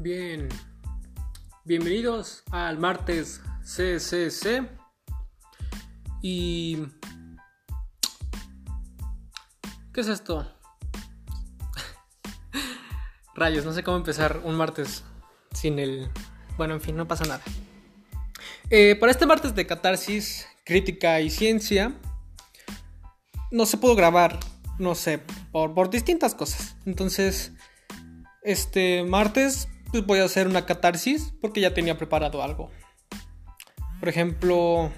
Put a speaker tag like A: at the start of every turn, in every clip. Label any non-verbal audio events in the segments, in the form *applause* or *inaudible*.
A: Bien, bienvenidos al martes CCC y... ¿Qué es esto? *laughs* Rayos, no sé cómo empezar un martes sin el... Bueno, en fin, no pasa nada. Eh, para este martes de catarsis, crítica y ciencia, no se pudo grabar, no sé, por, por distintas cosas. Entonces, este martes pues voy a hacer una catarsis porque ya tenía preparado algo. Por ejemplo,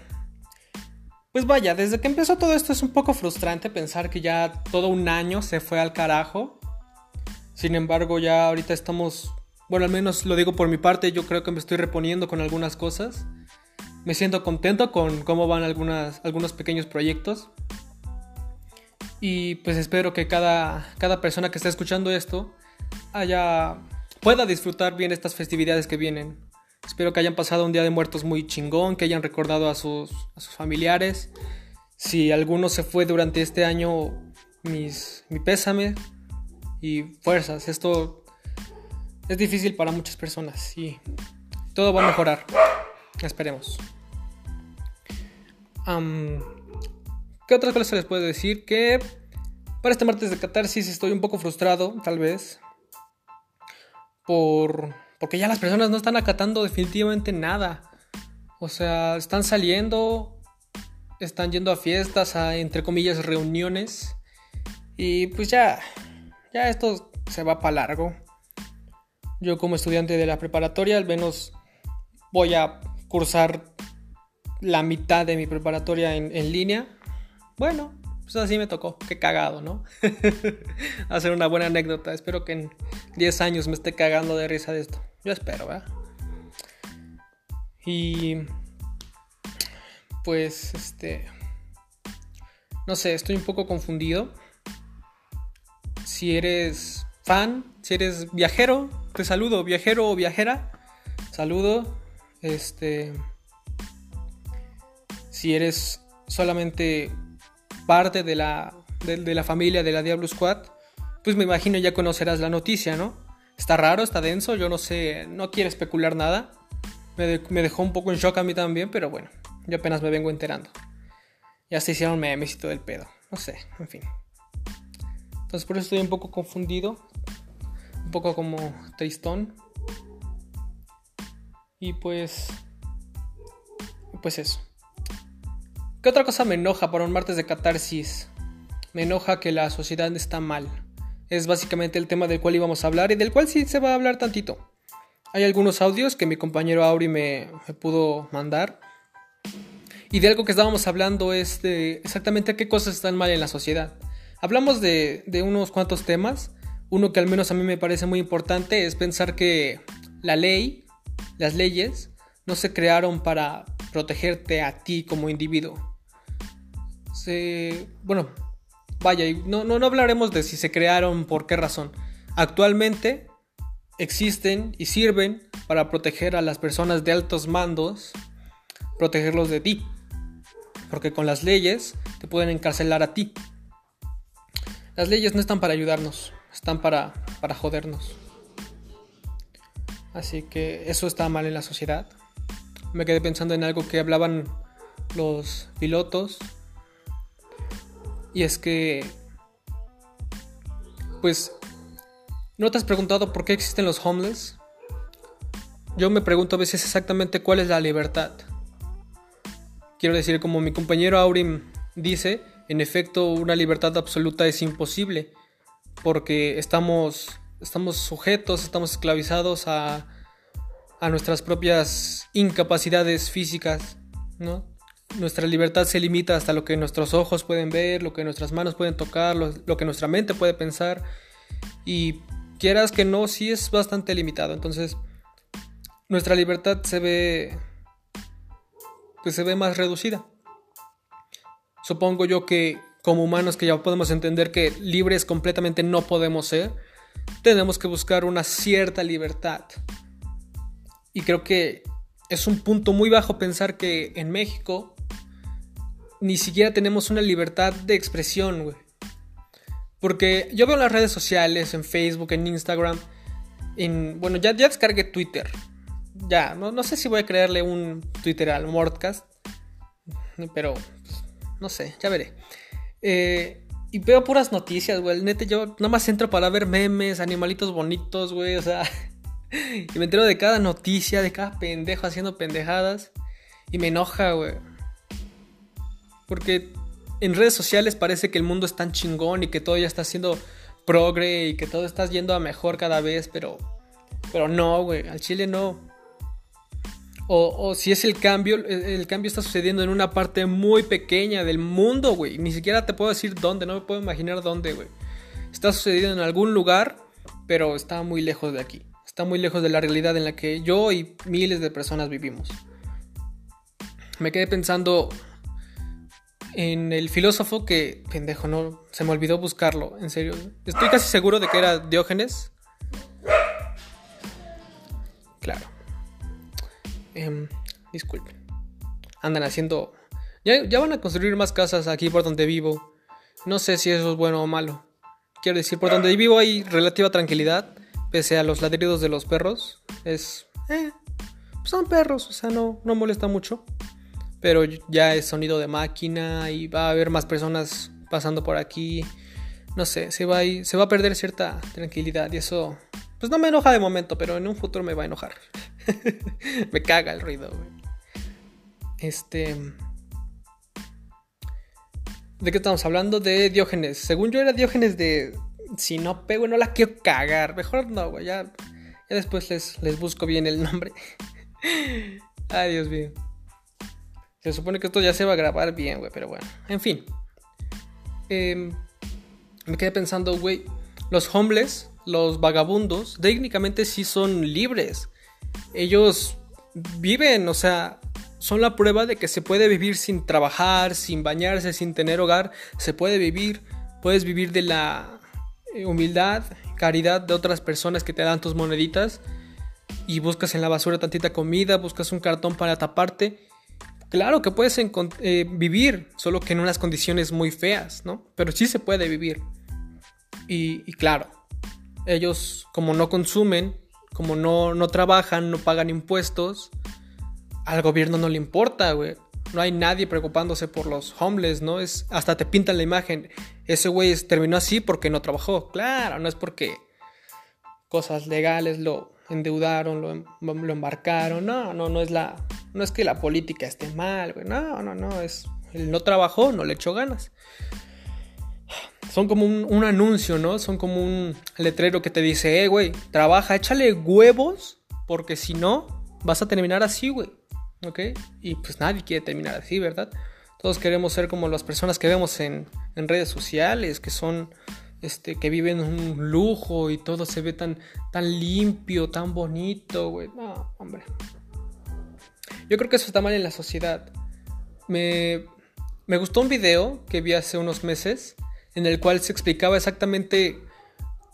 A: pues vaya, desde que empezó todo esto es un poco frustrante pensar que ya todo un año se fue al carajo. Sin embargo, ya ahorita estamos, bueno, al menos lo digo por mi parte, yo creo que me estoy reponiendo con algunas cosas. Me siento contento con cómo van algunas, algunos pequeños proyectos. Y pues espero que cada, cada persona que esté escuchando esto haya pueda disfrutar bien estas festividades que vienen. Espero que hayan pasado un día de muertos muy chingón, que hayan recordado a sus, a sus familiares. Si alguno se fue durante este año, mis, mi pésame y fuerzas. Esto es difícil para muchas personas y todo va a mejorar. Esperemos. ¿Qué otras cosas les puedo decir? Que para este martes de catarsis estoy un poco frustrado, tal vez por porque ya las personas no están acatando definitivamente nada. O sea, están saliendo, están yendo a fiestas, a entre comillas reuniones y pues ya ya esto se va para largo. Yo como estudiante de la preparatoria al menos voy a cursar la mitad de mi preparatoria en, en línea. Bueno, pues así me tocó. Qué cagado, ¿no? *laughs* Hacer una buena anécdota. Espero que en 10 años me esté cagando de risa de esto. Yo espero, ¿verdad? Y pues este no sé, estoy un poco confundido. Si eres fan, si eres viajero, te saludo, viajero o viajera. Saludo. Este si eres solamente parte de la, de, la familia de la Diablo Squad, pues me imagino ya conocerás la noticia, ¿no? Está raro, está denso, yo no sé, no quiero especular nada. Me, me, dejó un poco en shock a mí también, pero bueno, yo apenas me vengo enterando. Ya se hicieron memes y todo el pedo, no sé, en fin. Entonces por eso estoy un poco confundido, un poco como tristón. Y pues... Pues eso. ¿Qué otra cosa me enoja para un martes de catarsis? Me enoja que la sociedad está mal. Es básicamente el tema del cual íbamos a hablar y del cual sí se va a hablar tantito. Hay algunos audios que mi compañero Auri me, pudo mandar. Y de algo que estábamos hablando es de exactamente qué cosas están mal en la sociedad. Hablamos de, de unos cuantos temas. Uno que al menos a mí me parece muy importante es pensar que la ley, las leyes, no se crearon para protegerte a ti como individuo se, bueno, vaya, no, no, no hablaremos de si se crearon, por qué razón. Actualmente existen y sirven para proteger a las personas de altos mandos, protegerlos de ti. Porque con las leyes te pueden encarcelar a ti. Las leyes no están para ayudarnos, están para, para jodernos. Así que eso está mal en la sociedad. Me quedé pensando en algo que hablaban los pilotos y es que, pues, ¿no te has preguntado por qué existen los homeless? Yo me pregunto a veces exactamente cuál es la libertad. Quiero decir, como mi compañero Aurim dice, en efecto, una libertad absoluta es imposible, porque estamos, estamos sujetos, estamos esclavizados a, a nuestras propias incapacidades físicas, ¿no? Nuestra libertad se limita hasta lo que nuestros ojos pueden ver, lo que nuestras manos pueden tocar, lo, que nuestra mente puede pensar. Y quieras que no, sí es bastante limitado. Entonces, nuestra libertad se ve. Pues se ve más reducida. Supongo yo que como humanos que ya podemos entender que libres completamente no podemos ser, tenemos que buscar una cierta libertad. Y creo que es un punto muy bajo pensar que en México ni siquiera tenemos una libertad de expresión, güey. Porque yo veo en las redes sociales, en Facebook, en Instagram, bueno, ya, ya descargué Twitter. Ya, no, no sé si voy a crearle un Twitter al Mordcast. Pero, pues, no sé, ya veré. Eh, y veo puras noticias, güey. Neta, yo nada más entro para ver memes, animalitos bonitos, güey. O sea, *laughs* y me entero de cada noticia, de cada pendejo haciendo pendejadas. Y me enoja, güey. Porque en redes sociales parece que el mundo es tan chingón y que todo ya está siendo progre y que todo está yendo a mejor cada vez, pero, pero no, güey, al Chile no. O, si es el cambio, el, cambio está sucediendo en una parte muy pequeña del mundo, güey. Ni siquiera te puedo decir dónde, no me puedo imaginar dónde, güey. Está sucediendo en algún lugar, pero está muy lejos de aquí. Está muy lejos de la realidad en la que yo y miles de personas vivimos. Me quedé pensando en el filósofo que, pendejo, no, se me olvidó buscarlo, en serio. Estoy casi seguro de que era Diógenes. Claro. Eh. Andan haciendo... Ya, ya van a construir más casas aquí por donde vivo. No sé si eso es bueno o malo. Quiero decir, por donde vivo hay relativa tranquilidad, pese a los ladridos de los perros. Es... Eh, son perros, o sea, no, no molesta mucho pero ya es sonido de máquina y va a haber más personas pasando por aquí. No sé, se va a, se va a perder cierta tranquilidad y eso pues no me enoja de momento, pero en un futuro me va a enojar. *laughs* me caga el ruido, güey. Este ¿De qué estamos hablando? De Diógenes. Según yo era Diógenes de si no pego no la quiero cagar. Mejor no, güey. Ya, ya después les, les busco bien el nombre. *laughs* Ay, Dios mío. Se supone que esto ya se va a grabar bien, güey, pero bueno. En fin. Em, me quedé pensando, güey, los homeless, los vagabundos, técnicamente sí son libres. Ellos viven, o sea, son la prueba de que se puede vivir sin trabajar, sin bañarse, sin tener hogar. Se puede vivir, puedes vivir de la eh, humildad, caridad de otras personas que te dan tus moneditas y buscas en la basura tantita comida, buscas un cartón para taparte Claro que puedes eh, vivir, solo que en unas condiciones muy feas, ¿no? Pero sí se puede vivir. Y, claro, ellos como no consumen, como no, no trabajan, no pagan impuestos, al gobierno no le importa, güey. No hay nadie preocupándose por los homeless, ¿no? Es, hasta te pintan la imagen. Ese güey terminó así porque no trabajó. Claro, no es porque cosas legales lo, endeudaron, lo, em, lo embarcaron. No, no, no es la. No es que la política esté mal, güey. No, no, no. Es. Él no trabajó, no le echó ganas. Son como un, anuncio, ¿no? Son como un letrero que te dice, eh, güey, trabaja, échale huevos, porque si no, vas a terminar así, güey. ¿Ok? Y pues nadie quiere terminar así, ¿verdad? Todos queremos ser como las personas que vemos en, en redes sociales, que son este, que viven un lujo y todo se ve tan, tan limpio, tan bonito, güey. No, hombre. Yo creo que eso está mal en la sociedad. Me, me gustó un video que vi hace unos meses en el cual se explicaba exactamente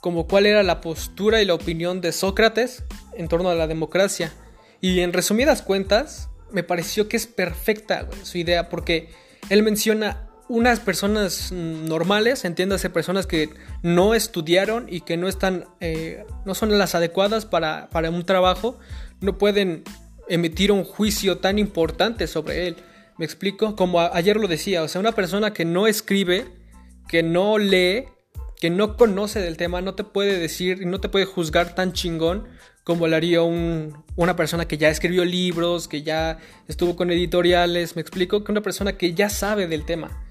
A: como cuál era la postura y la opinión de Sócrates en torno a la democracia. Y en resumidas cuentas, me pareció que es perfecta su idea porque él menciona unas personas normales, entiéndase personas que no estudiaron y que no están, eh, no son las adecuadas para, para, un trabajo, no pueden emitir un juicio tan importante sobre él. ¿Me explico? Como ayer lo decía, o sea, una persona que no escribe, que no lee, que no conoce del tema, no te puede decir y no te puede juzgar tan chingón como lo haría un, una persona que ya escribió libros, que ya estuvo con editoriales, me explico, que una persona que ya sabe del tema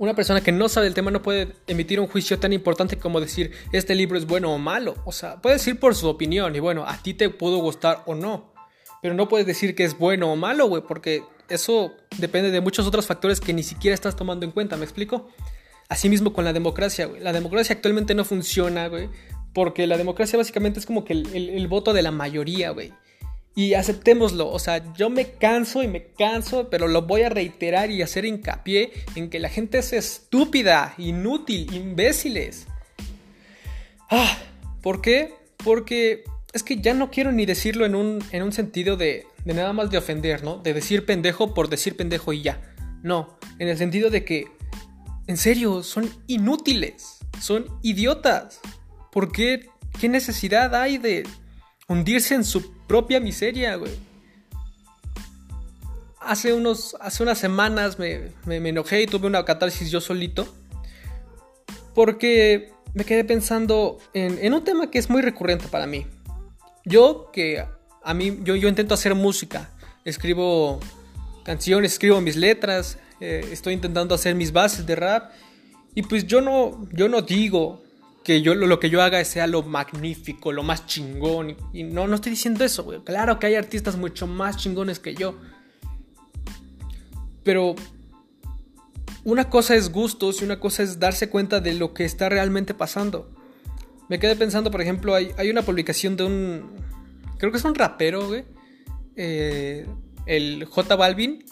A: una persona que no sabe el tema no puede emitir un juicio tan importante como decir este libro es bueno o malo. O sea, puede decir por su opinión y bueno, a ti te pudo gustar o no. Pero no puedes decir que es bueno o malo, güey, porque eso depende de muchos otros factores que ni siquiera estás tomando en cuenta, ¿me explico? Asimismo con la democracia, güey. La democracia actualmente no funciona, güey, porque la democracia básicamente es como que el, el voto de la mayoría, güey. Y aceptémoslo, o sea, yo me canso y me canso, pero lo voy a reiterar y hacer hincapié en que la gente es estúpida, inútil, imbéciles. Ah, ¿Por qué? Porque es que ya no quiero ni decirlo en un, en un sentido de, de nada más de ofender, ¿no? De decir pendejo por decir pendejo y ya. No, en el sentido de que, en serio, son inútiles, son idiotas. ¿Por qué ¿Qué necesidad hay de hundirse en su propia miseria, güey? Hace, unos, hace unas semanas me, enojé y tuve una catarsis yo solito. Porque me quedé pensando en, un tema que es muy recurrente para mí. Yo que a mí, yo, yo intento hacer música. Escribo canciones, escribo mis letras, eh, estoy intentando hacer mis bases de rap. Y pues yo no, yo no digo que yo lo, que yo haga sea lo magnífico, lo más chingón. Y, no, no estoy diciendo eso, güey. Claro que hay artistas mucho más chingones que yo. Pero una cosa es gustos y una cosa es darse cuenta de lo que está realmente pasando. Me quedé pensando, por ejemplo, hay, hay una publicación de un. Creo que es un rapero, güey. Eh, el J Balvin.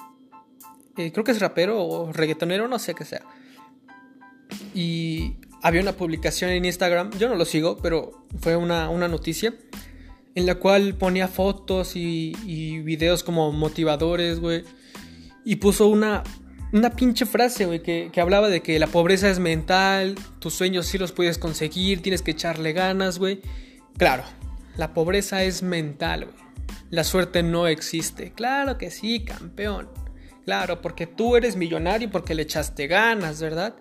A: Eh, creo que es rapero o reggaetonero, no sé qué sea. Y había una publicación en Instagram, yo no lo sigo, pero fue una, noticia en la cual ponía fotos y, y videos como motivadores, güey. Y puso una, una pinche frase, güey, que, que, hablaba de que la pobreza es mental, tus sueños sí los puedes conseguir, tienes que echarle ganas, güey. Claro, la pobreza es mental, güey. La suerte no existe. Claro que sí, campeón. Claro, porque tú eres millonario porque le echaste ganas, ¿verdad?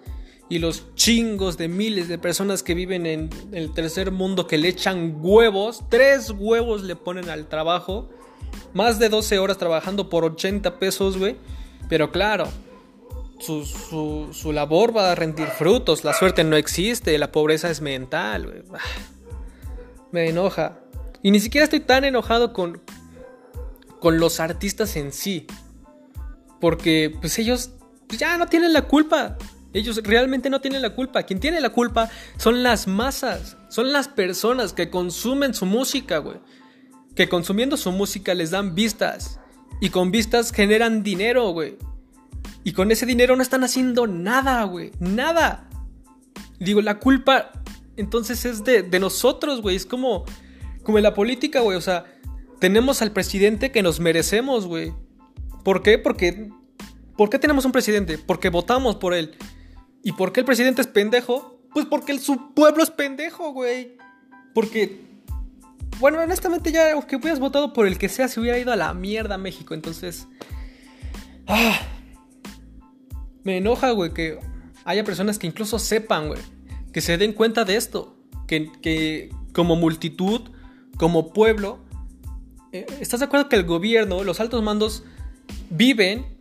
A: Y los chingos de miles de personas que viven en el tercer mundo que le echan huevos, tres huevos le ponen al trabajo, más de 12 horas trabajando por 80 pesos, güey. Pero claro, su, su, labor va a rendir frutos, la suerte no existe, la pobreza es mental, güey. *sighs* Me enoja. Y ni siquiera estoy tan enojado con, con los artistas en sí. Porque pues ellos ya no tienen la culpa. Ellos realmente no tienen la culpa. Quien tiene la culpa son las masas. Son las personas que consumen su música, güey. Que consumiendo su música les dan vistas. Y con vistas generan dinero, güey. Y con ese dinero no están haciendo nada, güey. Nada. Digo, la culpa entonces es de, de nosotros, güey. Es como, como en la política, güey. O sea, tenemos al presidente que nos merecemos, güey. ¿Por qué? Porque... ¿Por qué tenemos un presidente? Porque votamos por él. ¿Y por qué el presidente es pendejo? Pues porque su pueblo es pendejo, güey. Porque, bueno, honestamente ya, aunque hubieras votado por el que sea, se hubiera ido a la mierda México. Entonces, ah, me enoja, güey, que haya personas que incluso sepan, güey, que se den cuenta de esto. Que, que como multitud, como pueblo, eh, ¿estás de acuerdo que el gobierno, los altos mandos, viven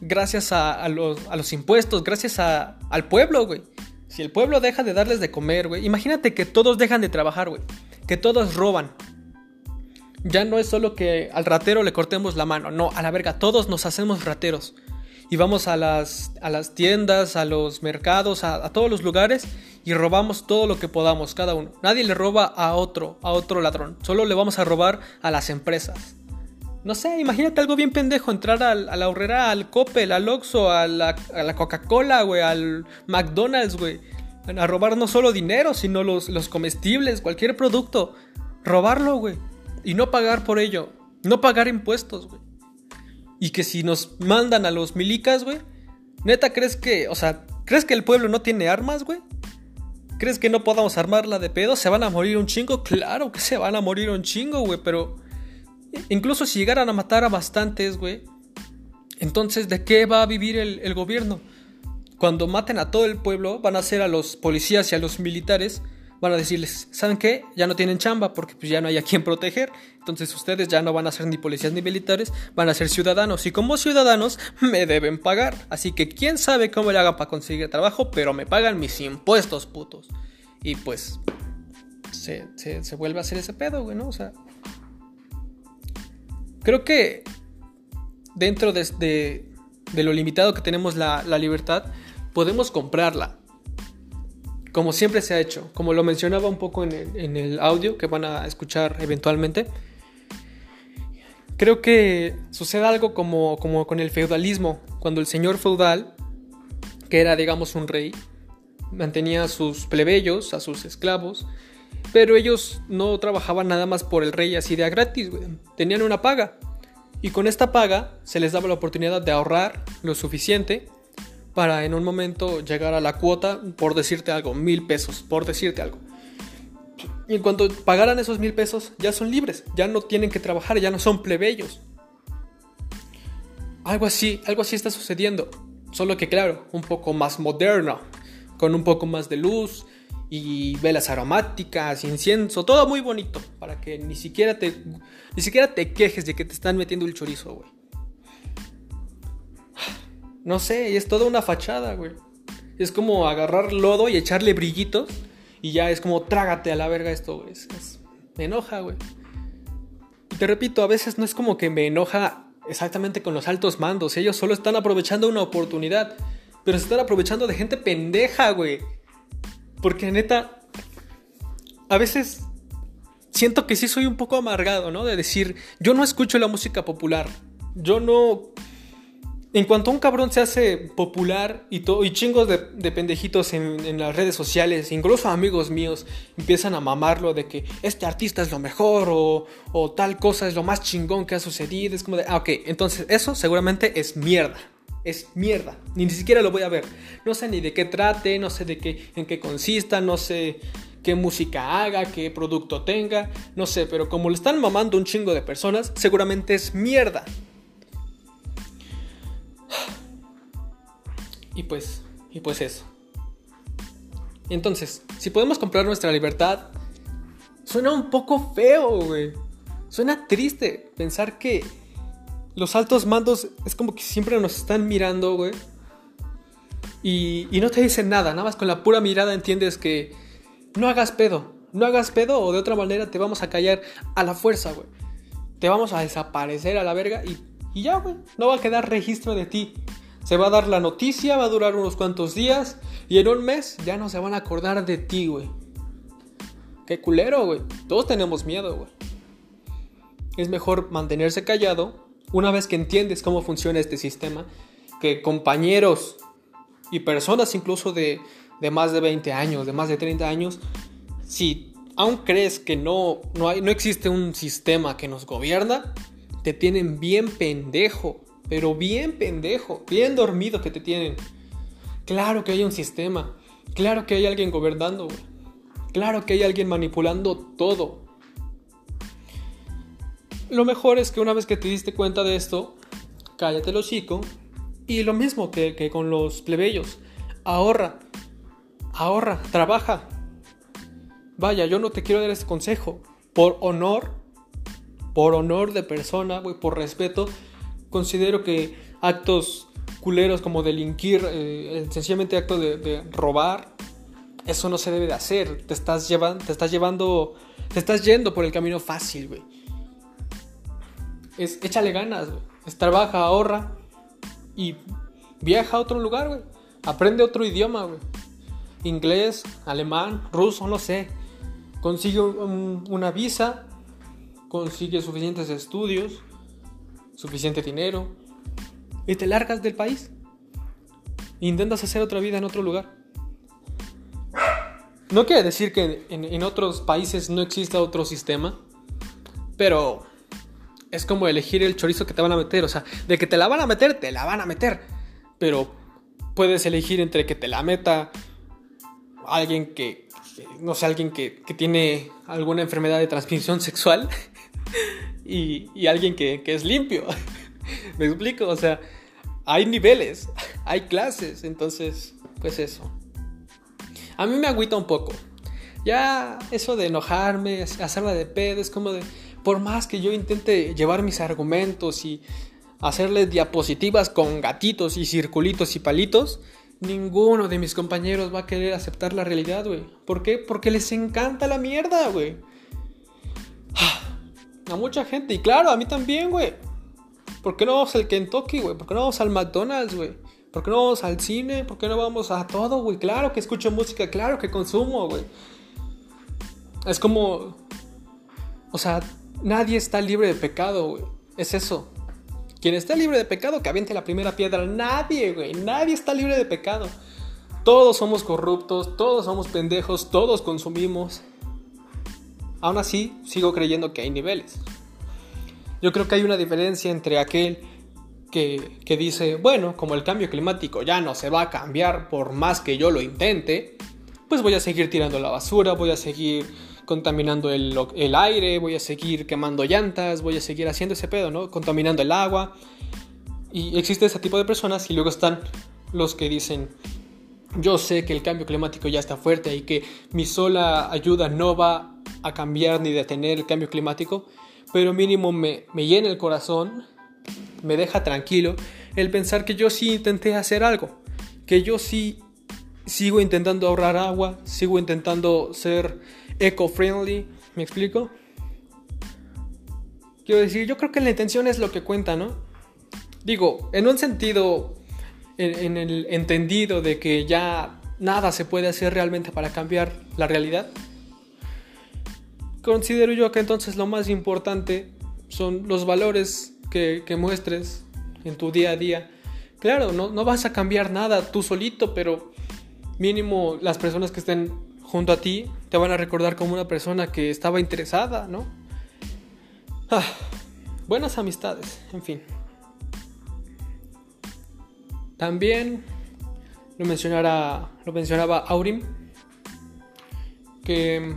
A: gracias a, los, impuestos, gracias al pueblo, güey. Si el pueblo deja de darles de comer, güey. Imagínate que todos dejan de trabajar, güey. Que todos roban. Ya no es solo que al ratero le cortemos la mano. No, a la verga, todos nos hacemos rateros. Y vamos a las, tiendas, a los mercados, a, a todos los lugares y robamos todo lo que podamos, cada uno. Nadie le roba a otro, a otro ladrón. Solo le vamos a robar a las empresas. No sé, imagínate algo bien pendejo, entrar a la horrera, al Coppel, al Oxxo, a la, Coca-Cola, güey, al McDonald's, güey. A robar no solo dinero, sino los, los comestibles, cualquier producto. Robarlo, güey. Y no pagar por ello. No pagar impuestos, güey. Y que si nos mandan a los milicas, güey. Neta, ¿crees que, o sea, ¿crees que el pueblo no tiene armas, güey? ¿Crees que no podamos armarla de pedo? ¿Se van a morir un chingo? Claro que se van a morir un chingo, güey, pero Incluso si llegaran a matar a bastantes, güey. Entonces, ¿de qué va a vivir el, gobierno? Cuando maten a todo el pueblo, van a hacer a los policías y a los militares, van a decirles, ¿saben qué? Ya no tienen chamba porque pues, ya no hay a quien proteger. Entonces ustedes ya no van a ser ni policías ni militares, van a ser ciudadanos. Y como ciudadanos me deben pagar. Así que quién sabe cómo le hagan para conseguir trabajo, pero me pagan mis impuestos, putos. Y pues se, se vuelve a hacer ese pedo, güey, ¿no? O sea, Creo que dentro de, lo limitado que tenemos la, libertad, podemos comprarla. Como siempre se ha hecho. Como lo mencionaba un poco en el, audio que van a escuchar eventualmente. Creo que sucede algo como, con el feudalismo. Cuando el señor feudal, que era digamos un rey, mantenía a sus plebeyos, a sus esclavos, pero ellos no trabajaban nada más por el rey así de gratis, Tenían una paga. Y con esta paga se les daba la oportunidad de ahorrar lo suficiente para en un momento llegar a la cuota, por decirte algo, mil pesos, por decirte algo. Y en cuanto pagaran esos mil pesos, ya son libres, ya no tienen que trabajar, ya no son plebeyos. Algo así, algo así está sucediendo. Solo que claro, un poco más moderno, con un poco más de luz y velas aromáticas, incienso, todo muy bonito, para que ni siquiera te ni siquiera te quejes de que te están metiendo el chorizo, güey. No sé, es toda una fachada, güey. Es como agarrar lodo y echarle brillitos y ya es como trágate a la verga esto, güey. me enoja, güey. Te repito, a veces no es como que me enoja exactamente con los altos mandos. Ellos solo están aprovechando una oportunidad. Pero se están aprovechando de gente pendeja, güey. Porque neta, a veces siento que sí soy un poco amargado, ¿no? De decir, yo no escucho la música popular. Yo no en cuanto un cabrón se hace popular y, y chingos de, pendejitos en, las redes sociales, incluso amigos míos, empiezan a mamarlo de que este artista es lo mejor o, o tal cosa es lo más chingón que ha sucedido. Es como de, ah, ok, entonces eso seguramente es mierda. Es mierda. Ni, siquiera lo voy a ver. No sé ni de qué trate, no sé de qué, en qué consista, no sé qué música haga, qué producto tenga, no sé, pero como le están mamando un chingo de personas, seguramente es mierda. Y pues, y pues eso. entonces, si podemos comprar nuestra libertad, suena un poco feo, güey. Suena triste pensar que los altos mandos es como que siempre nos están mirando, güey. Y, no te dicen nada, nada más con la pura mirada entiendes que no hagas pedo, no hagas pedo o de otra manera te vamos a callar a la fuerza, güey. Te vamos a desaparecer a la verga y, y ya, güey. No va a quedar registro de ti. Se va a dar la noticia, va a durar unos cuantos días y en un mes ya no se van a acordar de ti, güey. Qué culero, güey. Todos tenemos miedo, güey. Es mejor mantenerse callado una vez que entiendes cómo funciona este sistema, que compañeros y personas incluso de, de más de 20 años, de más de 30 años, si aún crees que no, no, hay, no existe un sistema que nos gobierna, te tienen bien pendejo pero bien pendejo, bien dormido que te tienen. Claro que hay un sistema, claro que hay alguien gobernando, Claro que hay alguien manipulando todo. Lo mejor es que una vez que te diste cuenta de esto, cállate el hocico. Y lo mismo que, con los plebeyos. Ahorra, ahorra, trabaja. Vaya, yo no te quiero dar ese consejo. Por honor, por honor de persona, güey, por respeto, considero que actos culeros como delinquir, eh, sencillamente acto de, robar, eso no se debe de hacer. Te estás, llevando, te estás llevando, te estás yendo por el camino fácil, güey. Es, échale ganas, güey. trabaja, ahorra y viaja a otro lugar, güey. Aprende otro idioma, güey. Inglés, alemán, ruso, no sé. Consigue una visa, consigue suficientes estudios suficiente dinero y te largas del país. intentas hacer otra vida en otro lugar. No quiere decir que en, otros países no exista otro sistema, pero es como elegir el chorizo que te van a meter. O sea, de que te la van a meter, te la van a meter. Pero puedes elegir entre que te la meta alguien que, no sé, alguien que, que tiene alguna enfermedad de transmisión sexual *laughs* y, alguien que, es limpio. *laughs* ¿Me explico? O sea, hay niveles, *laughs* hay clases, entonces, pues eso. A mí me agüita un poco. Ya eso de enojarme, hacerla de pedo, es como de, por más que yo intente llevar mis argumentos y hacerle diapositivas con gatitos y circulitos y palitos, ninguno de mis compañeros va a querer aceptar la realidad, güey. ¿Por qué? Porque les encanta la mierda, güey. A mucha gente. Y claro, a mí también, güey. ¿Por qué no vamos al Kentucky, güey? ¿Por qué no vamos al McDonald's, güey? ¿Por qué no vamos al cine? ¿Por qué no vamos a todo, güey? Claro que escucho música, claro que consumo, güey. Es como... O sea, nadie está libre de pecado, güey. Es eso. Quien esté libre de pecado, que aviente la primera piedra. Nadie, güey. Nadie está libre de pecado. Todos somos corruptos, todos somos pendejos, todos consumimos. Aún así, sigo creyendo que hay niveles. Yo creo que hay una diferencia entre aquel que, dice, bueno, como el cambio climático ya no se va a cambiar por más que yo lo intente, pues voy a seguir tirando la basura, voy a seguir contaminando el, el, aire, voy a seguir quemando llantas, voy a seguir haciendo ese pedo, ¿no? Contaminando el agua. Y existe ese tipo de personas y luego están los que dicen, yo sé que el cambio climático ya está fuerte y que mi sola ayuda no va a cambiar ni detener el cambio climático, pero mínimo me, me llena el corazón, me deja tranquilo el pensar que yo sí intenté hacer algo, que yo sí sigo intentando ahorrar agua, sigo intentando ser eco-friendly, ¿me explico? Quiero decir, yo creo que la intención es lo que cuenta, ¿no? Digo, en un sentido, en, el entendido de que ya nada se puede hacer realmente para cambiar la realidad, considero yo que entonces lo más importante son los valores que, muestres en tu día a día. Claro, no, no vas a cambiar nada tú solito, pero mínimo las personas que estén junto a ti te van a recordar como una persona que estaba interesada, ¿no? Ah, buenas amistades, en fin. También lo, mencionara, lo mencionaba Aurim, que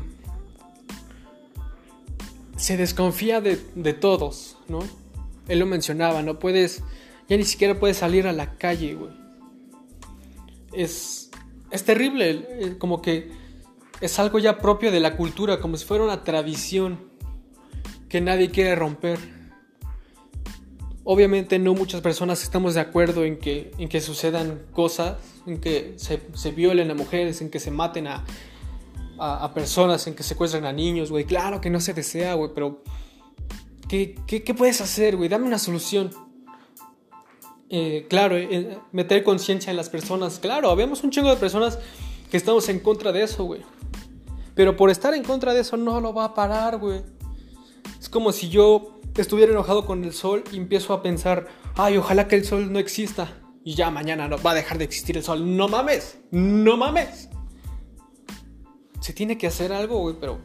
A: se desconfía de, de, todos, ¿no? Él lo mencionaba, no puedes, ya ni siquiera puedes salir a la calle, güey. Es, es terrible, como que es algo ya propio de la cultura, como si fuera una tradición que nadie quiere romper. Obviamente no muchas personas estamos de acuerdo en que, en que sucedan cosas, en que se, se violen a mujeres, en que se maten a, a, personas, en que secuestren a niños, güey. Claro que no se desea, güey, pero ¿qué, qué, puedes hacer, güey? Dame una solución. Eh, claro, eh, meter conciencia en las personas. Claro, habemos un chingo de personas que estamos en contra de eso, güey. Pero por estar en contra de eso no lo va a parar, güey. Es como si yo estuviera enojado con el sol y empiezo a pensar, ay, ojalá que el sol no exista. Y ya mañana no va a dejar de existir el sol. No mames, no mames. Se tiene que hacer algo, güey, pero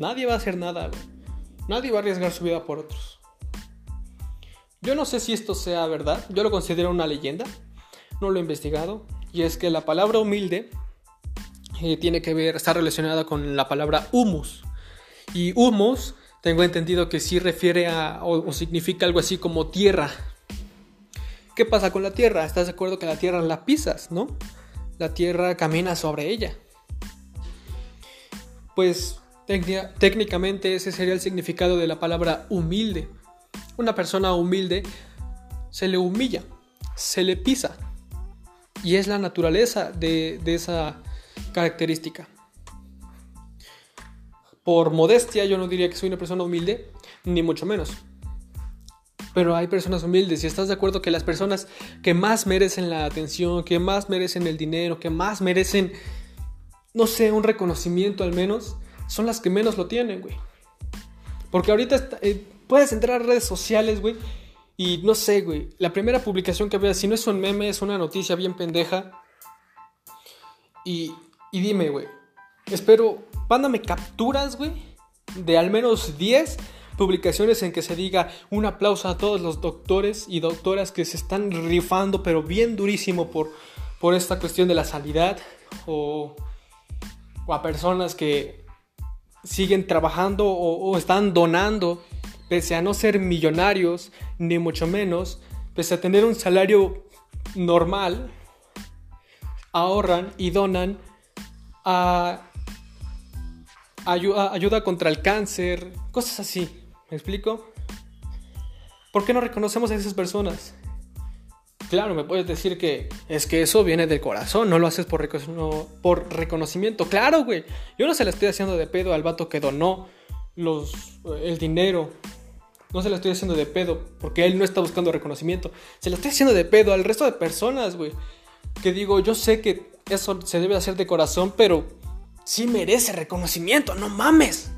A: nadie va a hacer nada, güey. Nadie va a arriesgar su vida por otros. Yo no sé si esto sea verdad, yo lo considero una leyenda, no lo he investigado, y es que la palabra humilde eh, tiene que ver, está relacionada con la palabra humus. Y humus, tengo entendido que sí refiere a, o, significa algo así como tierra. ¿Qué pasa con la tierra? ¿Estás de acuerdo que la tierra la pisas, no? La tierra camina sobre ella. Pues técnicamente ese sería el significado de la palabra humilde. Una persona humilde se le humilla, se le pisa. Y es la naturaleza de, esa característica. Por modestia yo no diría que soy una persona humilde, ni mucho menos. Pero hay personas humildes y estás de acuerdo que las personas que más merecen la atención, que más merecen el dinero, que más merecen, no sé, un reconocimiento al menos, son las que menos lo tienen, güey. Porque ahorita eh, puedes entrar a redes sociales, güey. Y no sé, güey. La primera publicación que veas, si no es un meme, es una noticia bien pendeja. Y, dime, güey. Espero, mándame capturas, güey. De al menos 10 publicaciones en que se diga un aplauso a todos los doctores y doctoras que se están rifando, pero bien durísimo por, por esta cuestión de la sanidad. O, o a personas que siguen trabajando o están donando pese a no ser millonarios, ni mucho menos, pese a tener un salario normal, ahorran y donan a, ayuda, contra el cáncer, cosas así. ¿Me explico? ¿Por qué no reconocemos a esas personas? Claro, me puedes decir que es que eso viene del corazón, no lo haces por, por reconocimiento. Claro, güey. Yo no se le estoy haciendo de pedo al vato que donó los, el dinero no se lo estoy haciendo de pedo, porque él no está buscando reconocimiento. Se lo estoy haciendo de pedo al resto de personas, güey. Que digo, yo sé que eso se debe hacer de corazón, pero sí merece reconocimiento, no mames.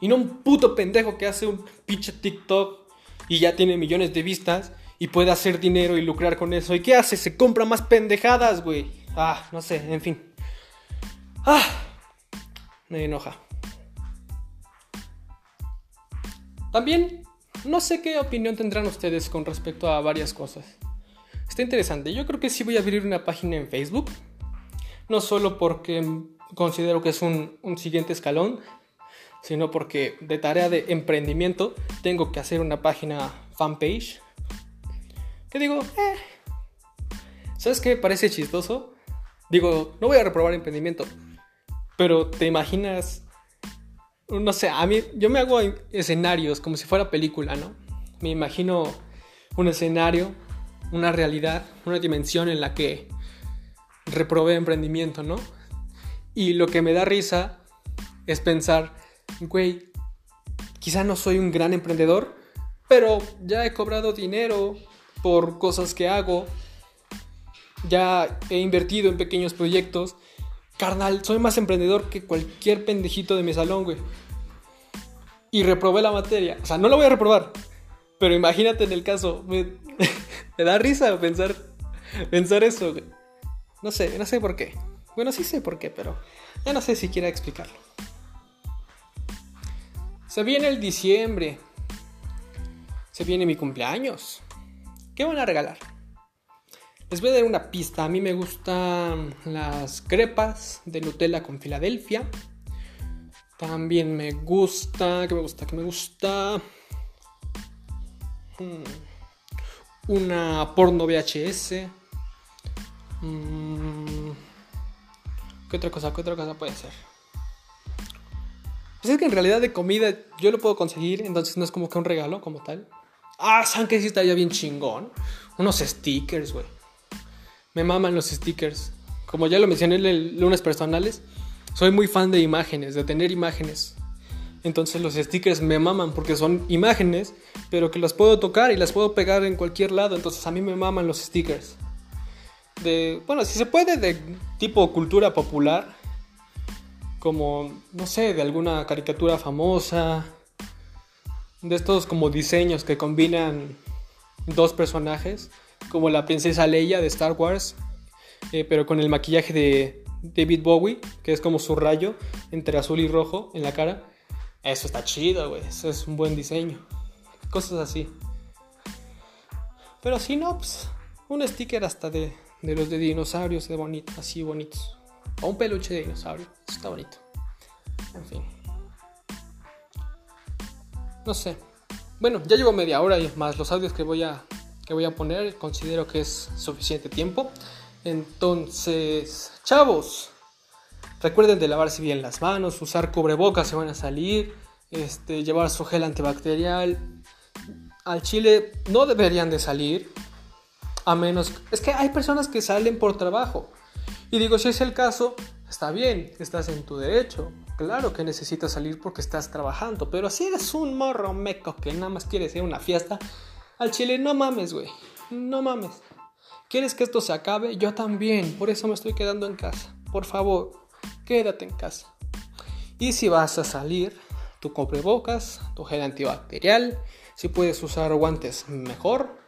A: Y no un puto pendejo que hace un pinche TikTok y ya tiene millones de vistas y puede hacer dinero y lucrar con eso. ¿Y qué hace? Se compra más pendejadas, güey. Ah, no sé, en fin. Ah, me enoja. También no sé qué opinión tendrán ustedes con respecto a varias cosas. Está interesante. Yo creo que sí voy a abrir una página en Facebook No solo porque considero que es un, siguiente escalón, sino porque de tarea de emprendimiento tengo que hacer una página fanpage. Que digo, eh, ¿sabes qué? Parece chistoso. Digo, no voy a reprobar emprendimiento, pero te imaginas, no sé, a mí, yo me hago escenarios como si fuera película, ¿no? Me imagino un escenario, una realidad, una dimensión en la que reprobé emprendimiento, ¿no? Y lo que me da risa es pensar, güey, quizá no soy un gran emprendedor, pero ya he cobrado dinero por cosas que hago, ya he invertido en pequeños proyectos. Carnal, soy más emprendedor que cualquier pendejito de mi salón, güey. Y reprobé la materia. O sea, no la voy a reprobar. Pero imagínate en el caso. Me, me da risa pensar, pensar eso. No sé, no sé por qué. Bueno, sí sé por qué, pero ya no sé si quiera explicarlo. Se viene el diciembre. Se viene mi cumpleaños. ¿Qué van a regalar? Les voy a dar una pista. A mí me gustan las crepas de Nutella con Filadelfia. También me gusta, ¿qué me gusta? ¿Qué me gusta? Hmm, una porno VHS. Mm, ¿Qué otra cosa? ¿Qué otra cosa puede ser? Pues es que en realidad de comida yo lo puedo conseguir, entonces no es como que un regalo como tal. Ah, ¿saben que sí estaría bien chingón? Unos stickers, güey. Me maman los stickers. Como ya lo mencioné en lunes personales, soy muy fan de imágenes, de tener imágenes. Entonces los stickers me maman porque son imágenes, pero que las puedo tocar y las puedo pegar en cualquier lado. Entonces a mí me maman los stickers de, bueno, si se puede, de tipo cultura popular, como, no sé, de alguna caricatura famosa, de estos como diseños que combinan dos personajes, como la princesa Leia de Star Wars, eh, pero con el maquillaje de David Bowie, que es como su rayo entre azul y rojo en la cara. Eso está chido, güey, eso es un buen diseño. Cosas así. Pero si no, pues, un sticker hasta de de los de dinosaurios de bonito, así bonitos. O un peluche de dinosaurio, eso está bonito. En fin. No sé. Bueno, ya llevo media hora y más los audios que voy a que voy a poner, considero que es suficiente tiempo. Entonces, chavos, recuerden de lavarse bien las manos, usar cubrebocas si van a salir, este, llevar su gel antibacterial. Al chile no deberían de salir, a menos... Es que hay personas que salen por trabajo. Y digo, si es el caso, está bien, estás en tu derecho. Claro que necesitas salir porque estás trabajando. Pero si eres un morro meco que nada más quieres ir una fiesta, al chile no mames, güey. No mames. ¿Quieres que esto se acabe? Yo también. Por eso me estoy quedando en casa. Por favor, quédate en casa. Y si vas a salir, tu bocas, tu gel antibacterial. Si puedes usar guantes, mejor.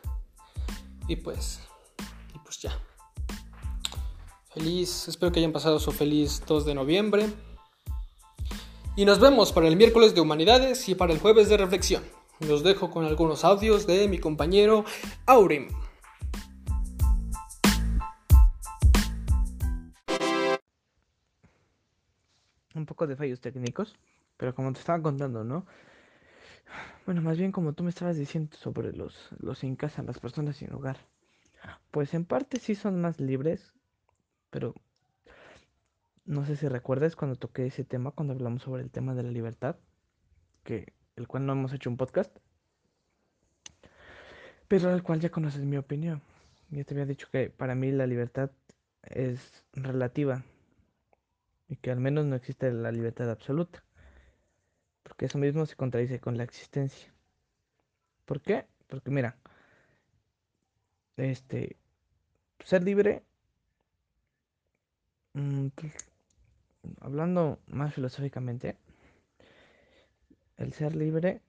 A: Y pues, y pues ya. Feliz, espero que hayan pasado su feliz 2 de noviembre. Y nos vemos para el miércoles de humanidades y para el jueves de reflexión. Los dejo con algunos audios de mi compañero Aurim.
B: Un poco de fallos técnicos, pero como te estaba contando, ¿no? Bueno, más bien como tú me estabas diciendo sobre los, los sin casa, las personas sin hogar. Pues en parte sí son más libres, pero no sé si recuerdas cuando toqué ese tema, cuando hablamos sobre el tema de la libertad, que el cual no hemos hecho un podcast, pero al cual ya conoces mi opinión. Ya te había dicho que para mí la libertad es relativa y que al menos no existe la libertad absoluta porque eso mismo se contradice con la existencia. ¿Por qué? Porque mira, este, ser libre, mm, pues, hablando más filosóficamente, el ser libre,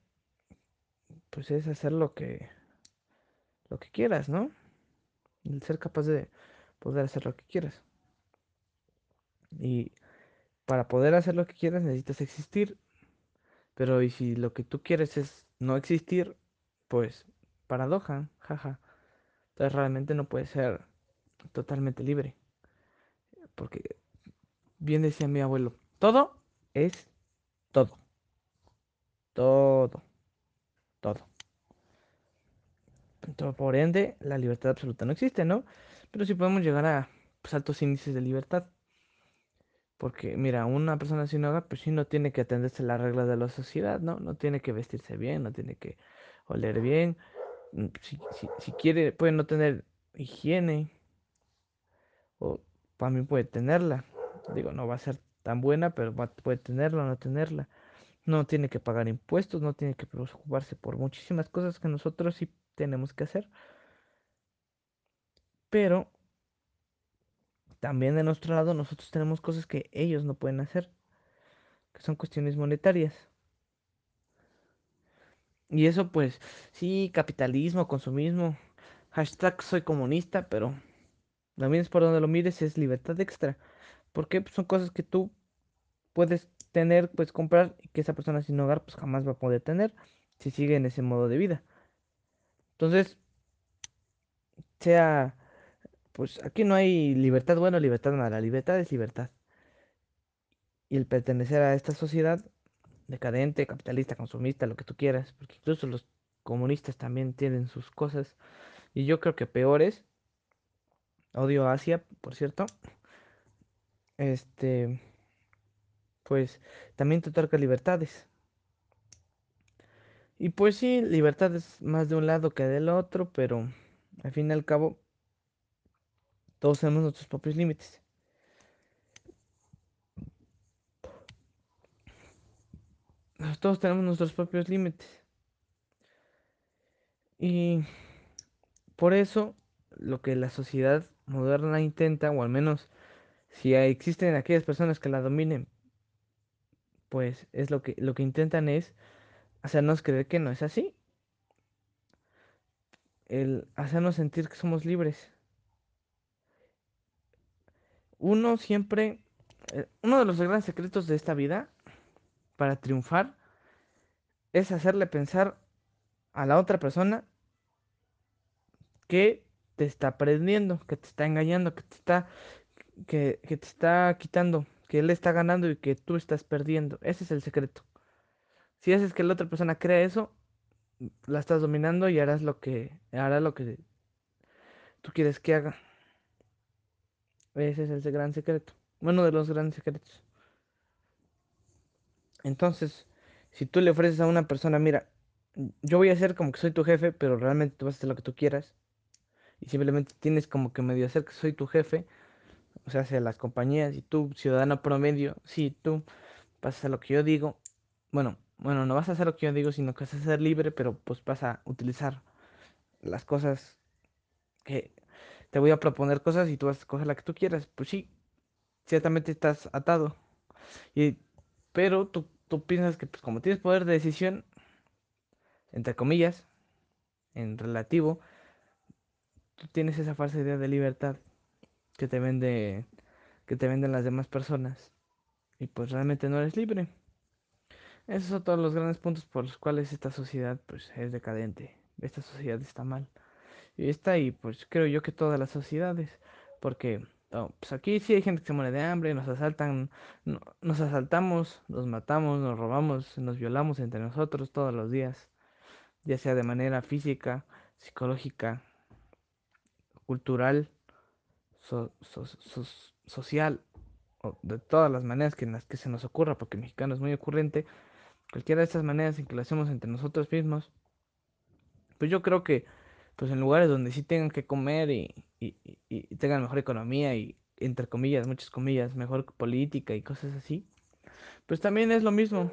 B: pues es hacer lo que, lo que quieras, ¿no? El ser capaz de poder hacer lo que quieras. Y para poder hacer lo que quieras necesitas existir pero y si lo que tú quieres es no existir, pues paradoja, jaja. Entonces realmente no puede ser totalmente libre. Porque bien decía mi abuelo, todo es todo. Todo. Todo. por ende, la libertad absoluta no existe, ¿no? Pero sí podemos llegar a pues, altos índices de libertad. Porque, mira, una persona sin hogar, pues sí no tiene que atenderse a las reglas de la sociedad, ¿no? No tiene que vestirse bien, no tiene que oler bien. Mm, si, si quiere, puede no tener higiene. O también puede tenerla. Digo, no va a ser tan buena, pero puede tenerla o no tenerla. No tiene que pagar impuestos, no tiene que preocuparse por muchísimas cosas que nosotros sí tenemos que hacer. Pero también de nuestro lado nosotros tenemos cosas que ellos no pueden hacer, que son cuestiones monetarias. Y eso pues, sí, capitalismo, consumismo, hashtag soy comunista, pero también es por donde lo mires, es libertad extra. Porque pues, son cosas que tú puedes tener, pues comprar y que esa persona sin hogar pues jamás va a poder tener si sigue en ese modo de vida. Entonces, sea, pues aquí no hay libertad buena o libertad mala, libertad es libertad. Y el pertenecer a esta sociedad decadente, capitalista, consumista, lo que tú quieras, porque incluso los comunistas también tienen sus cosas, y yo creo que peores. Odio a Asia, por cierto. Este pues también te otorga libertades. Y pues sí, libertades más de un lado que del otro, pero al fin y al cabo todos tenemos nuestros propios límites. Todos tenemos nuestros propios límites. Y por eso lo que la sociedad moderna intenta, o al menos si existen aquellas personas que la dominen pues es lo que, lo que intentan es hacernos creer que no es así. El hacernos sentir que somos libres. Uno siempre, eh, uno de los grandes secretos de esta vida para triunfar es hacerle pensar a la otra persona que te está prendiendo, que te está engañando, que te está, que, que te está quitando que él está ganando y que tú estás perdiendo. Ese es el secreto. Si haces que la otra persona crea eso, la estás dominando y harás lo que hará lo que tú quieres que haga. Ese es el gran secreto. Uno de los grandes secretos. Entonces, si tú le ofreces a una persona, mira, yo voy a hacer como que soy tu jefe, pero realmente tú vas a hacer lo que tú quieras. Y simplemente tienes como que medio hacer que soy tu jefe o sea, hacia las compañías y tú, ciudadano promedio, sí, tú vas a lo que yo digo, bueno, bueno, no vas a hacer lo que yo digo, sino que vas a ser libre, pero pues vas a utilizar las cosas que te voy a proponer cosas y tú vas a escoger la que tú quieras, pues sí, ciertamente estás atado. Y, pero tú, tú piensas que pues como tienes poder de decisión, entre comillas, en relativo, tú tienes esa falsa idea de libertad que te vende que te venden las demás personas y pues realmente no eres libre. Esos son todos los grandes puntos por los cuales esta sociedad pues es decadente. Esta sociedad está mal. Y está y pues creo yo que todas las sociedades porque oh, pues aquí sí hay gente que se muere de hambre, nos asaltan, nos asaltamos, nos matamos, nos robamos, nos violamos entre nosotros todos los días, ya sea de manera física, psicológica, cultural social, o de todas las maneras que en las que se nos ocurra, porque mexicano es muy ocurrente, cualquiera de estas maneras en que lo hacemos entre nosotros mismos, pues yo creo que pues en lugares donde sí tengan que comer y, tengan mejor economía y entre comillas, muchas comillas, mejor política y cosas así, pues también es lo mismo.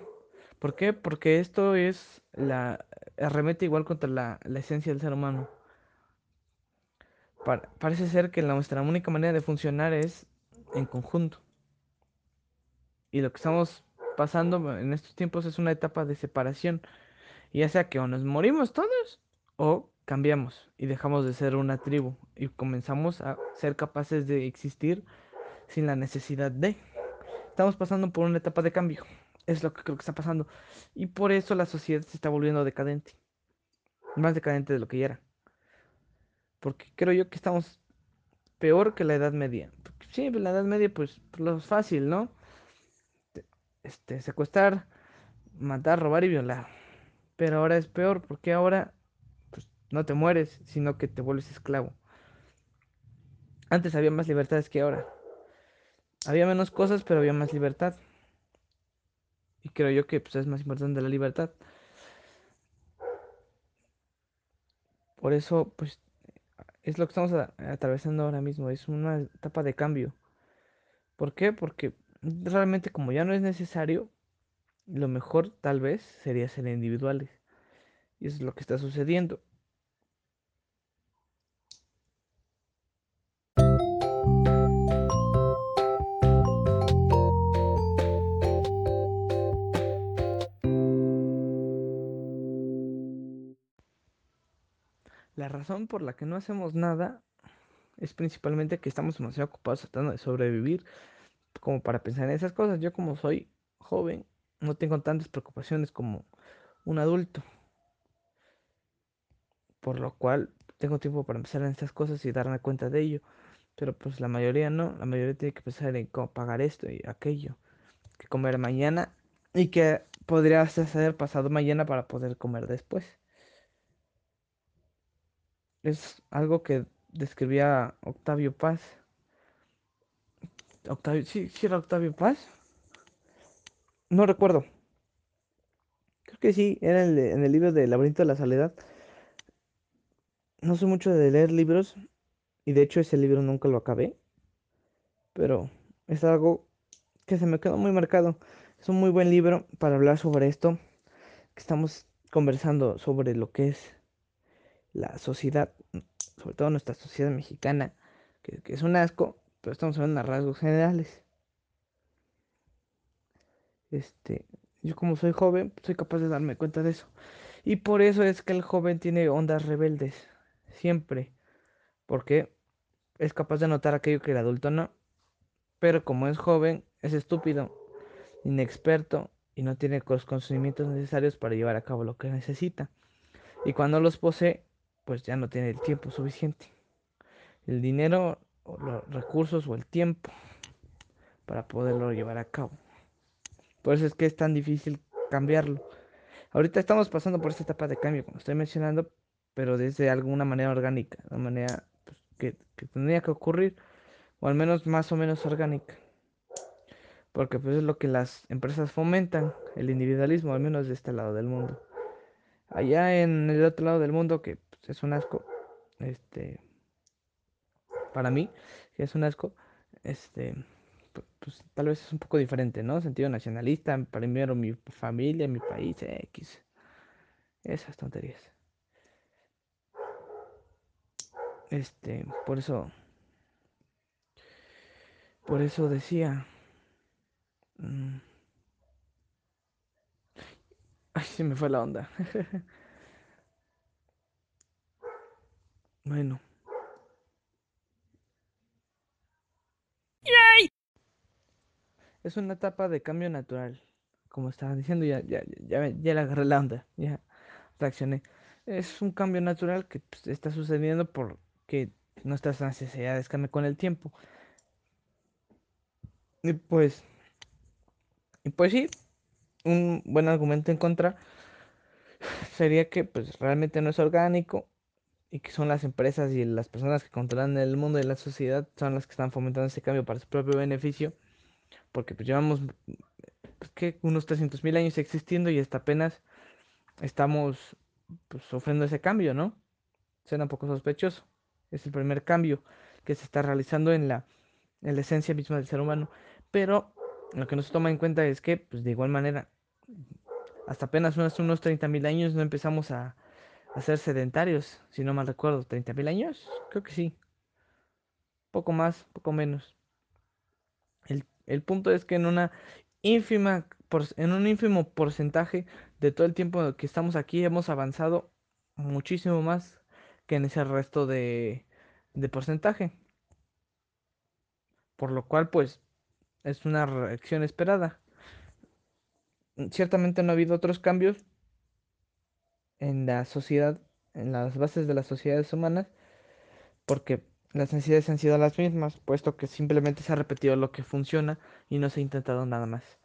B: ¿Por qué? Porque esto es la arremete igual contra la, la esencia del ser humano parece ser que nuestra única manera de funcionar es en conjunto. Y lo que estamos pasando en estos tiempos es una etapa de separación. Ya sea que o nos morimos todos o cambiamos y dejamos de ser una tribu y comenzamos a ser capaces de existir sin la necesidad de. Estamos pasando por una etapa de cambio. Es lo que creo que está pasando. Y por eso la sociedad se está volviendo decadente. Más decadente de lo que ya era. Porque creo yo que estamos peor que la Edad Media. sí, en la Edad Media, pues, lo fácil, ¿no? Este, secuestrar, matar, robar y violar. Pero ahora es peor, porque ahora pues, no te mueres, sino que te vuelves esclavo. Antes había más libertades que ahora. Había menos cosas, pero había más libertad. Y creo yo que pues, es más importante la libertad. Por eso, pues, es lo que estamos atravesando ahora mismo. Es una etapa de cambio. ¿Por qué? Porque realmente como ya no es necesario, lo mejor tal vez sería ser individuales. Y eso es lo que está sucediendo. Razón por la que no hacemos nada es principalmente que estamos demasiado ocupados tratando de sobrevivir como para pensar en esas cosas. Yo como soy joven, no tengo tantas preocupaciones como un adulto. Por lo cual tengo tiempo para empezar en estas cosas y darme cuenta de ello. Pero pues la mayoría no, la mayoría tiene que pensar en cómo pagar esto y aquello. Que comer mañana y que podría hacer pasado mañana para poder comer después. Es algo que describía Octavio Paz. Octavio, sí, sí era Octavio Paz. No recuerdo. Creo que sí, era en el libro de Laberinto de la Soledad. No soy mucho de leer libros y de hecho ese libro nunca lo acabé. Pero es algo que se me quedó muy marcado. Es un muy buen libro para hablar sobre esto. Que estamos conversando sobre lo que es la sociedad, sobre todo nuestra sociedad mexicana, que, es un asco, pero estamos hablando de rasgos generales. Este, yo como soy joven, soy capaz de darme cuenta de eso. Y por eso es que el joven tiene ondas rebeldes. Siempre. Porque es capaz de notar aquello que el adulto no. Pero como es joven, es estúpido, inexperto y no tiene los conocimientos necesarios para llevar a cabo lo que necesita. Y cuando los posee, pues ya no tiene el tiempo suficiente. El dinero, los recursos o el tiempo para poderlo llevar a cabo. Por eso es que es tan difícil cambiarlo. Ahorita estamos pasando por esta etapa de cambio, como estoy mencionando, pero desde alguna manera orgánica, una manera pues, que, que, tendría que ocurrir, o al menos más o menos orgánica. Porque pues es lo que las empresas fomentan, el individualismo, al menos de este lado del mundo. Allá en el otro lado del mundo, que pues, es un asco, este, para mí, que es un asco, este, pues tal vez es un poco diferente, ¿no? Sentido nacionalista, primero mi familia, mi país, X. Esas tonterías. Este, por eso, por eso decía. Mmm, ay, se me fue la onda. *laughs* bueno. Es una etapa de cambio natural. Como estaba diciendo, ya, ya, ya, ya le agarré la onda, ya reaccioné. Es un cambio natural que pues, está sucediendo porque nuestras necesidades cambian con el tiempo. Y pues, y pues sí, un buen argumento en contra sería que pues realmente no es orgánico y que son las empresas y las personas que controlan el mundo y la sociedad son las que están fomentando ese cambio para su propio beneficio porque pues llevamos pues, ¿qué? unos 300.000 años existiendo y hasta apenas estamos pues, sufriendo ese cambio, ¿no? Suena un poco sospechoso. Es el primer cambio que se está realizando en la, en la esencia misma del ser humano. Pero lo que no se toma en cuenta es que, pues de igual manera, hasta apenas unos, unos 30.000 años no empezamos a, a, ser sedentarios, si no mal recuerdo. ¿30.000 años? Creo que sí. Poco más, poco menos. El el punto es que en una ínfima en un ínfimo porcentaje de todo el tiempo que estamos aquí hemos avanzado muchísimo más que en ese resto de, de porcentaje. Por lo cual, pues, es una reacción esperada. Ciertamente no ha habido otros cambios en la sociedad, en las bases de las sociedades humanas, porque las necesidades han sido las mismas, puesto que simplemente se ha repetido lo que funciona y no se ha intentado nada más.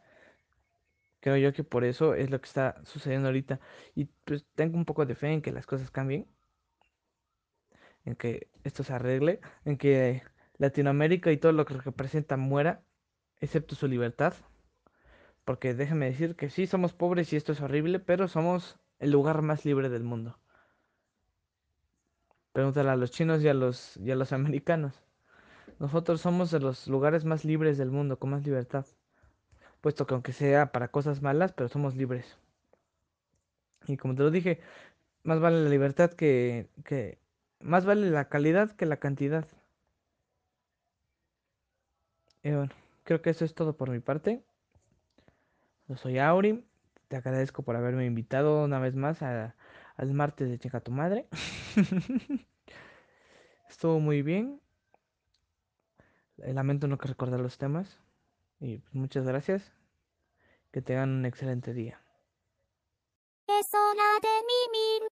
B: Creo yo que por eso es lo que está sucediendo ahorita. Y pues tengo un poco de fe en que las cosas cambien, en que esto se arregle, en que Latinoamérica y todo lo que representa muera, excepto su libertad. Porque déjeme decir que sí, somos pobres y esto es horrible, pero somos el lugar más libre del mundo. Pregúntale a los chinos y a los, y a los *laughs* americanos. Nosotros somos de los lugares más libres del mundo, con más libertad. Puesto que aunque sea para cosas malas, pero somos libres. Y como te lo dije, más vale la libertad que, que... Más vale la calidad que la cantidad. Y bueno, creo que eso es todo por mi parte. Yo soy Auri. Te agradezco por haberme invitado una vez más al martes de Chica tu Madre. *laughs* Estuvo muy bien. Lamento no que recordar los temas. Y pues, muchas gracias. Que tengan un excelente día.
C: 空で